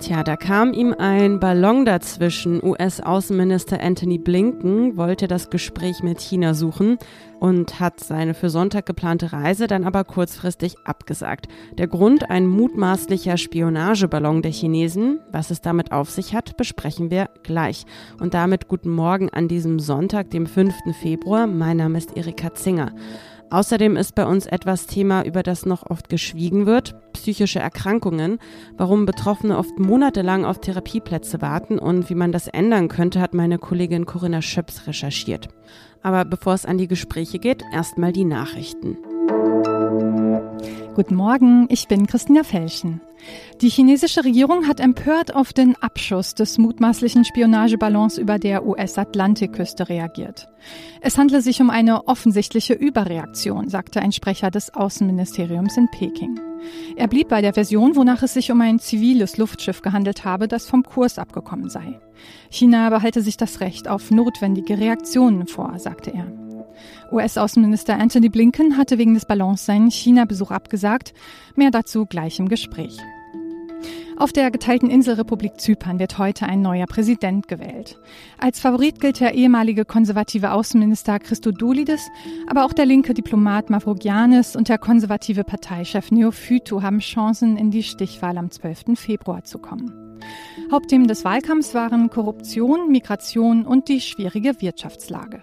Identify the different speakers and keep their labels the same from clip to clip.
Speaker 1: Tja, da kam ihm ein Ballon dazwischen. US-Außenminister Anthony Blinken wollte das Gespräch mit China suchen und hat seine für Sonntag geplante Reise dann aber kurzfristig abgesagt. Der Grund ein mutmaßlicher Spionageballon der Chinesen. Was es damit auf sich hat, besprechen wir gleich. Und damit guten Morgen an diesem Sonntag, dem 5. Februar. Mein Name ist Erika Zinger. Außerdem ist bei uns etwas Thema, über das noch oft geschwiegen wird, psychische Erkrankungen, warum Betroffene oft monatelang auf Therapieplätze warten und wie man das ändern könnte, hat meine Kollegin Corinna Schöps recherchiert. Aber bevor es an die Gespräche geht, erstmal die Nachrichten.
Speaker 2: Guten Morgen, ich bin Christina Felschen. Die chinesische Regierung hat empört auf den Abschuss des mutmaßlichen Spionageballons über der US-Atlantikküste reagiert. Es handle sich um eine offensichtliche Überreaktion, sagte ein Sprecher des Außenministeriums in Peking. Er blieb bei der Version, wonach es sich um ein ziviles Luftschiff gehandelt habe, das vom Kurs abgekommen sei. China behalte sich das Recht auf notwendige Reaktionen vor, sagte er. US-Außenminister Anthony Blinken hatte wegen des Ballons seinen China-Besuch abgesagt. Mehr dazu gleich im Gespräch. Auf der geteilten Inselrepublik Zypern wird heute ein neuer Präsident gewählt. Als Favorit gilt der ehemalige konservative Außenminister Christodoulidis, aber auch der linke Diplomat Mavrogiannis und der konservative Parteichef Neophytou haben Chancen, in die Stichwahl am 12. Februar zu kommen. Hauptthemen des Wahlkampfs waren Korruption, Migration und die schwierige Wirtschaftslage.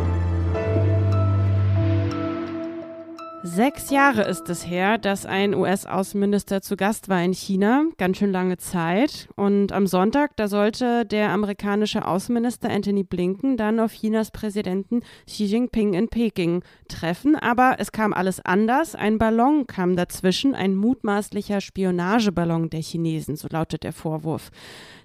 Speaker 1: Sechs Jahre ist es her, dass ein US-Außenminister zu Gast war in China. Ganz schön lange Zeit. Und am Sonntag, da sollte der amerikanische Außenminister Anthony Blinken dann auf Chinas Präsidenten Xi Jinping in Peking treffen. Aber es kam alles anders. Ein Ballon kam dazwischen, ein mutmaßlicher Spionageballon der Chinesen, so lautet der Vorwurf.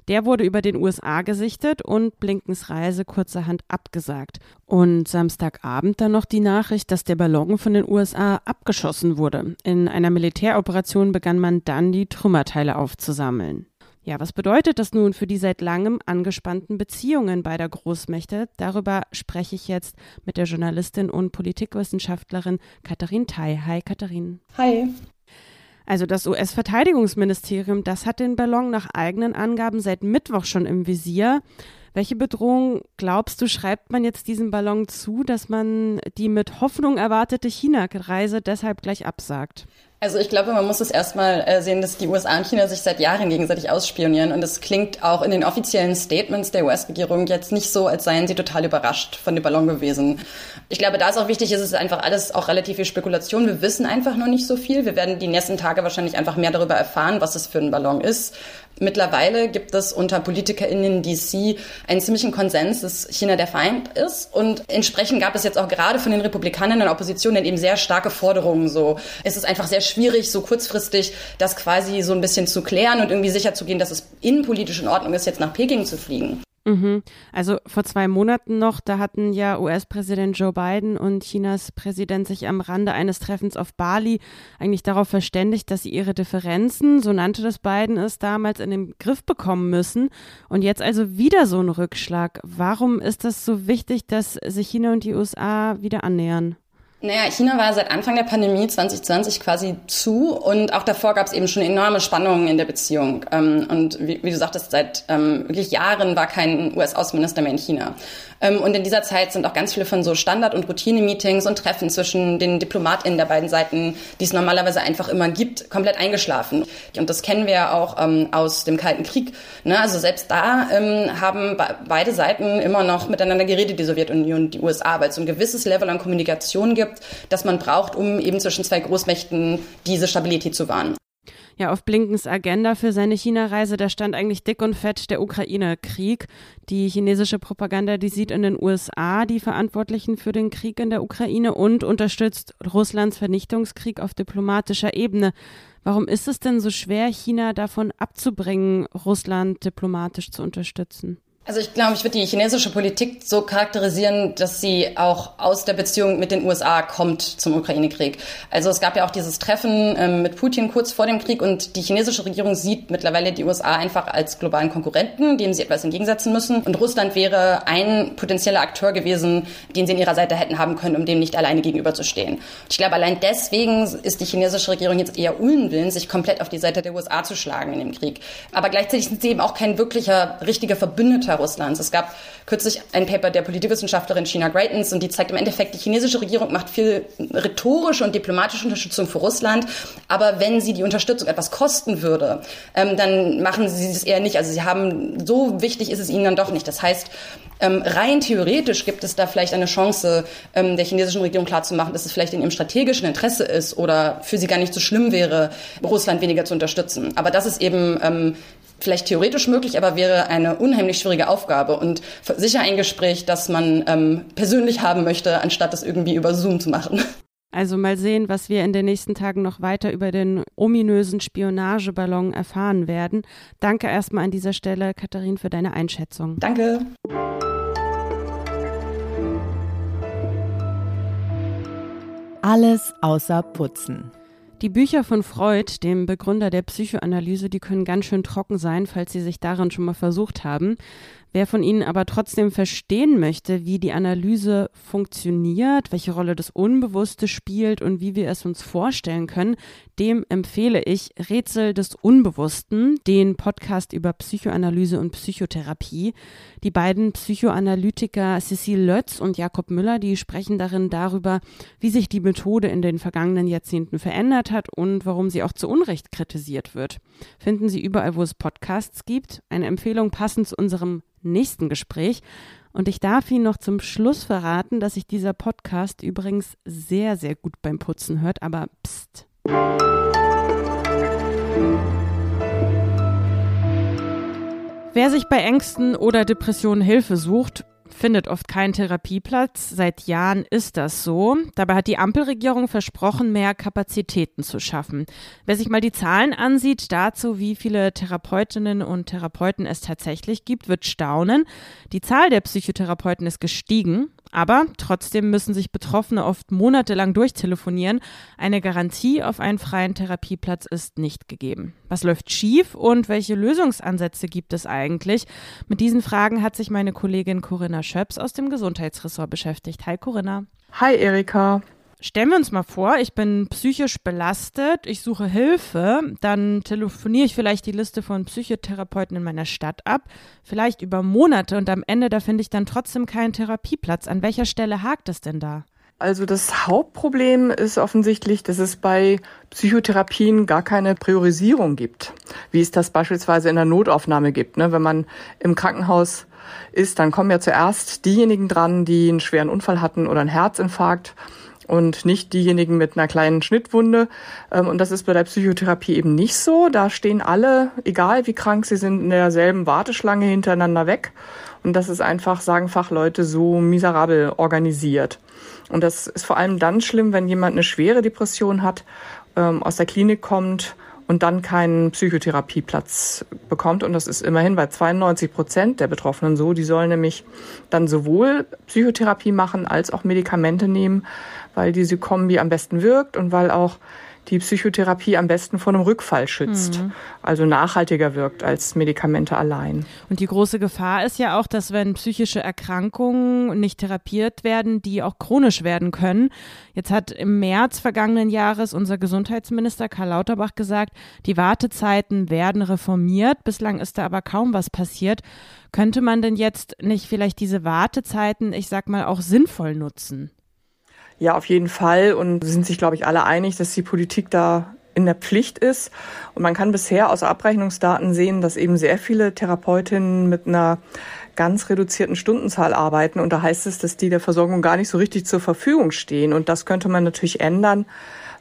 Speaker 1: Der wurde über den USA gesichtet und Blinkens Reise kurzerhand abgesagt. Und Samstagabend dann noch die Nachricht, dass der Ballon von den USA abgeschossen wurde. In einer Militäroperation begann man dann die Trümmerteile aufzusammeln. Ja, was bedeutet das nun für die seit langem angespannten Beziehungen beider Großmächte? Darüber spreche ich jetzt mit der Journalistin und Politikwissenschaftlerin Katharin Tai. Hi, Katharin.
Speaker 3: Hi.
Speaker 1: Also das US-Verteidigungsministerium, das hat den Ballon nach eigenen Angaben seit Mittwoch schon im Visier. Welche Bedrohung glaubst du, schreibt man jetzt diesem Ballon zu, dass man die mit Hoffnung erwartete China-Reise deshalb gleich absagt?
Speaker 3: Also ich glaube, man muss es erstmal äh, sehen, dass die USA und China sich seit Jahren gegenseitig ausspionieren. Und es klingt auch in den offiziellen Statements der US-Regierung jetzt nicht so, als seien sie total überrascht von dem Ballon gewesen. Ich glaube, da ist auch wichtig, ist es einfach alles auch relativ viel Spekulation. Wir wissen einfach noch nicht so viel. Wir werden die nächsten Tage wahrscheinlich einfach mehr darüber erfahren, was es für ein Ballon ist. Mittlerweile gibt es unter PolitikerInnen in DC einen ziemlichen Konsens, dass China der Feind ist. Und entsprechend gab es jetzt auch gerade von den Republikanern in der Opposition dann eben sehr starke Forderungen. So, es ist einfach sehr schwierig, so kurzfristig das quasi so ein bisschen zu klären und irgendwie sicherzugehen, dass es innenpolitisch in Ordnung ist, jetzt nach Peking zu fliegen.
Speaker 1: Mhm. Also vor zwei Monaten noch, da hatten ja US-Präsident Joe Biden und Chinas Präsident sich am Rande eines Treffens auf Bali eigentlich darauf verständigt, dass sie ihre Differenzen, so nannte das Biden es damals, in den Griff bekommen müssen. Und jetzt also wieder so ein Rückschlag. Warum ist das so wichtig, dass sich China und die USA wieder annähern?
Speaker 3: Naja, China war seit Anfang der Pandemie 2020 quasi zu und auch davor gab es eben schon enorme Spannungen in der Beziehung. Ähm, und wie, wie du sagtest, seit ähm, wirklich Jahren war kein US-Außenminister mehr in China. Ähm, und in dieser Zeit sind auch ganz viele von so Standard- und Routine-Meetings und Treffen zwischen den DiplomatInnen der beiden Seiten, die es normalerweise einfach immer gibt, komplett eingeschlafen. Und das kennen wir ja auch aus dem Kalten Krieg. Ne? Also selbst da haben beide Seiten immer noch miteinander geredet, die Sowjetunion und die USA, weil es so ein gewisses Level an Kommunikation gibt, das man braucht, um eben zwischen zwei Großmächten diese Stabilität zu wahren.
Speaker 1: Ja, auf Blinkens Agenda für seine China-Reise, da stand eigentlich dick und fett der Ukraine-Krieg. Die chinesische Propaganda, die sieht in den USA die Verantwortlichen für den Krieg in der Ukraine und unterstützt Russlands Vernichtungskrieg auf diplomatischer Ebene. Warum ist es denn so schwer, China davon abzubringen, Russland diplomatisch zu unterstützen?
Speaker 3: Also ich glaube, ich würde die chinesische Politik so charakterisieren, dass sie auch aus der Beziehung mit den USA kommt zum Ukraine-Krieg. Also es gab ja auch dieses Treffen ähm, mit Putin kurz vor dem Krieg und die chinesische Regierung sieht mittlerweile die USA einfach als globalen Konkurrenten, dem sie etwas entgegensetzen müssen. Und Russland wäre ein potenzieller Akteur gewesen, den sie in ihrer Seite hätten haben können, um dem nicht alleine gegenüberzustehen. Und ich glaube, allein deswegen ist die chinesische Regierung jetzt eher unwillen, sich komplett auf die Seite der USA zu schlagen in dem Krieg. Aber gleichzeitig sind sie eben auch kein wirklicher, richtiger Verbündeter Russlands. Es gab kürzlich ein Paper der Politikwissenschaftlerin China Greitens und die zeigt im Endeffekt, die chinesische Regierung macht viel rhetorische und diplomatische Unterstützung für Russland. Aber wenn sie die Unterstützung etwas kosten würde, ähm, dann machen sie es eher nicht. Also sie haben, so wichtig ist es ihnen dann doch nicht. Das heißt, ähm, rein theoretisch gibt es da vielleicht eine Chance, ähm, der chinesischen Regierung klarzumachen, dass es vielleicht in ihrem strategischen Interesse ist oder für sie gar nicht so schlimm wäre, Russland weniger zu unterstützen. Aber das ist eben ähm, vielleicht theoretisch möglich, aber wäre eine unheimlich schwierige Aufgabe und sicher ein Gespräch, das man ähm, persönlich haben möchte, anstatt das irgendwie über Zoom zu machen.
Speaker 1: Also mal sehen, was wir in den nächsten Tagen noch weiter über den ominösen Spionageballon erfahren werden. Danke erstmal an dieser Stelle, Katharin, für deine Einschätzung.
Speaker 3: Danke.
Speaker 4: Alles außer Putzen.
Speaker 1: Die Bücher von Freud, dem Begründer der Psychoanalyse, die können ganz schön trocken sein, falls Sie sich daran schon mal versucht haben. Wer von Ihnen aber trotzdem verstehen möchte, wie die Analyse funktioniert, welche Rolle das Unbewusste spielt und wie wir es uns vorstellen können, dem empfehle ich Rätsel des Unbewussten, den Podcast über Psychoanalyse und Psychotherapie. Die beiden Psychoanalytiker Cecile Lötz und Jakob Müller, die sprechen darin darüber, wie sich die Methode in den vergangenen Jahrzehnten verändert hat und warum sie auch zu Unrecht kritisiert wird. Finden Sie überall, wo es Podcasts gibt. Eine Empfehlung passend zu unserem nächsten Gespräch. Und ich darf Ihnen noch zum Schluss verraten, dass sich dieser Podcast übrigens sehr, sehr gut beim Putzen hört. Aber pst. Wer sich bei Ängsten oder Depressionen Hilfe sucht, findet oft keinen Therapieplatz. Seit Jahren ist das so. Dabei hat die Ampelregierung versprochen, mehr Kapazitäten zu schaffen. Wer sich mal die Zahlen ansieht dazu, wie viele Therapeutinnen und Therapeuten es tatsächlich gibt, wird staunen. Die Zahl der Psychotherapeuten ist gestiegen. Aber trotzdem müssen sich Betroffene oft monatelang durchtelefonieren. Eine Garantie auf einen freien Therapieplatz ist nicht gegeben. Was läuft schief und welche Lösungsansätze gibt es eigentlich? Mit diesen Fragen hat sich meine Kollegin Corinna Schöps aus dem Gesundheitsressort beschäftigt. Hi Corinna.
Speaker 5: Hi Erika.
Speaker 1: Stellen wir uns mal vor, ich bin psychisch belastet, ich suche Hilfe, dann telefoniere ich vielleicht die Liste von Psychotherapeuten in meiner Stadt ab, vielleicht über Monate und am Ende, da finde ich dann trotzdem keinen Therapieplatz. An welcher Stelle hakt es denn da?
Speaker 5: Also das Hauptproblem ist offensichtlich, dass es bei Psychotherapien gar keine Priorisierung gibt, wie es das beispielsweise in der Notaufnahme gibt. Ne? Wenn man im Krankenhaus ist, dann kommen ja zuerst diejenigen dran, die einen schweren Unfall hatten oder einen Herzinfarkt und nicht diejenigen mit einer kleinen Schnittwunde. Ähm, und das ist bei der Psychotherapie eben nicht so. Da stehen alle, egal wie krank sie sind, in derselben Warteschlange hintereinander weg. Und das ist einfach, sagen Fachleute, so miserabel organisiert. Und das ist vor allem dann schlimm, wenn jemand eine schwere Depression hat, ähm, aus der Klinik kommt und dann keinen Psychotherapieplatz bekommt. Und das ist immerhin bei 92 Prozent der Betroffenen so. Die sollen nämlich dann sowohl Psychotherapie machen als auch Medikamente nehmen, weil diese Kombi am besten wirkt und weil auch die Psychotherapie am besten vor einem Rückfall schützt, mhm. also nachhaltiger wirkt als Medikamente allein.
Speaker 1: Und die große Gefahr ist ja auch, dass wenn psychische Erkrankungen nicht therapiert werden, die auch chronisch werden können. Jetzt hat im März vergangenen Jahres unser Gesundheitsminister Karl Lauterbach gesagt, die Wartezeiten werden reformiert. Bislang ist da aber kaum was passiert. Könnte man denn jetzt nicht vielleicht diese Wartezeiten, ich sag mal, auch sinnvoll nutzen?
Speaker 5: Ja, auf jeden Fall. Und sind sich, glaube ich, alle einig, dass die Politik da in der Pflicht ist. Und man kann bisher aus Abrechnungsdaten sehen, dass eben sehr viele Therapeutinnen mit einer ganz reduzierten Stundenzahl arbeiten. Und da heißt es, dass die der Versorgung gar nicht so richtig zur Verfügung stehen. Und das könnte man natürlich ändern,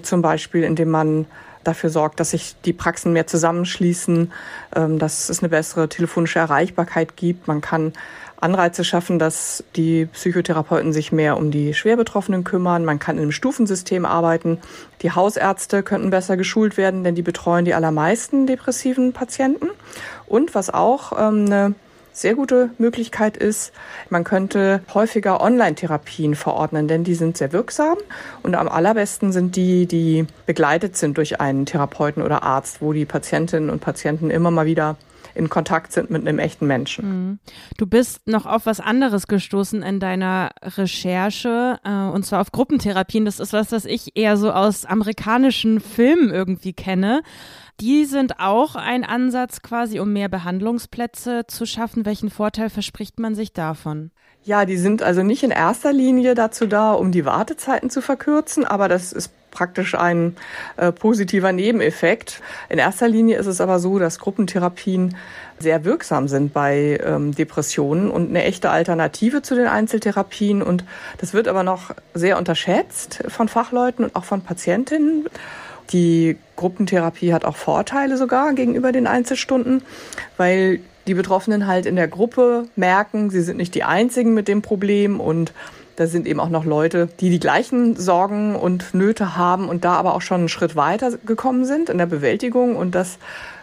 Speaker 5: zum Beispiel indem man dafür sorgt, dass sich die Praxen mehr zusammenschließen, ähm, dass es eine bessere telefonische Erreichbarkeit gibt. Man kann Anreize schaffen, dass die Psychotherapeuten sich mehr um die Schwerbetroffenen kümmern. Man kann in einem Stufensystem arbeiten. Die Hausärzte könnten besser geschult werden, denn die betreuen die allermeisten depressiven Patienten. Und was auch ähm, eine sehr gute Möglichkeit ist, man könnte häufiger Online-Therapien verordnen, denn die sind sehr wirksam und am allerbesten sind die, die begleitet sind durch einen Therapeuten oder Arzt, wo die Patientinnen und Patienten immer mal wieder in Kontakt sind mit einem echten Menschen. Mhm.
Speaker 1: Du bist noch auf was anderes gestoßen in deiner Recherche, äh, und zwar auf Gruppentherapien. Das ist was, das ich eher so aus amerikanischen Filmen irgendwie kenne. Die sind auch ein Ansatz quasi, um mehr Behandlungsplätze zu schaffen. Welchen Vorteil verspricht man sich davon?
Speaker 5: Ja, die sind also nicht in erster Linie dazu da, um die Wartezeiten zu verkürzen, aber das ist praktisch ein äh, positiver Nebeneffekt. In erster Linie ist es aber so, dass Gruppentherapien sehr wirksam sind bei ähm, Depressionen und eine echte Alternative zu den Einzeltherapien. Und das wird aber noch sehr unterschätzt von Fachleuten und auch von Patientinnen. Die Gruppentherapie hat auch Vorteile sogar gegenüber den Einzelstunden, weil die Betroffenen halt in der Gruppe merken, sie sind nicht die Einzigen mit dem Problem und da sind eben auch noch Leute, die die gleichen Sorgen und Nöte haben und da aber auch schon einen Schritt weiter gekommen sind in der Bewältigung und das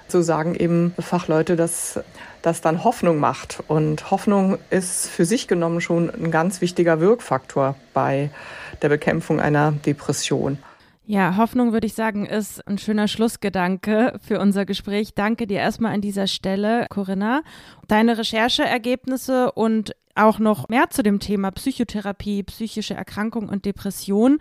Speaker 5: so sagen eben Fachleute, dass das dann Hoffnung macht. Und Hoffnung ist für sich genommen schon ein ganz wichtiger Wirkfaktor bei der Bekämpfung einer Depression.
Speaker 1: Ja, Hoffnung würde ich sagen, ist ein schöner Schlussgedanke für unser Gespräch. Danke dir erstmal an dieser Stelle, Corinna. Deine Rechercheergebnisse und auch noch mehr zu dem Thema Psychotherapie, psychische Erkrankung und Depression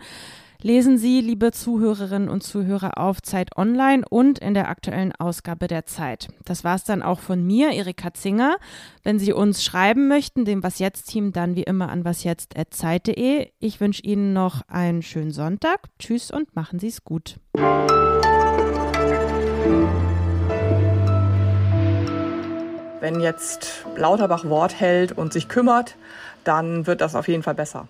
Speaker 1: lesen Sie, liebe Zuhörerinnen und Zuhörer, auf Zeit Online und in der aktuellen Ausgabe der Zeit. Das war es dann auch von mir, Erika Zinger. Wenn Sie uns schreiben möchten, dem Was Jetzt Team, dann wie immer an wasjetzt.zeit.de. Ich wünsche Ihnen noch einen schönen Sonntag. Tschüss und machen Sie es gut.
Speaker 5: Wenn jetzt Lauterbach Wort hält und sich kümmert, dann wird das auf jeden Fall besser.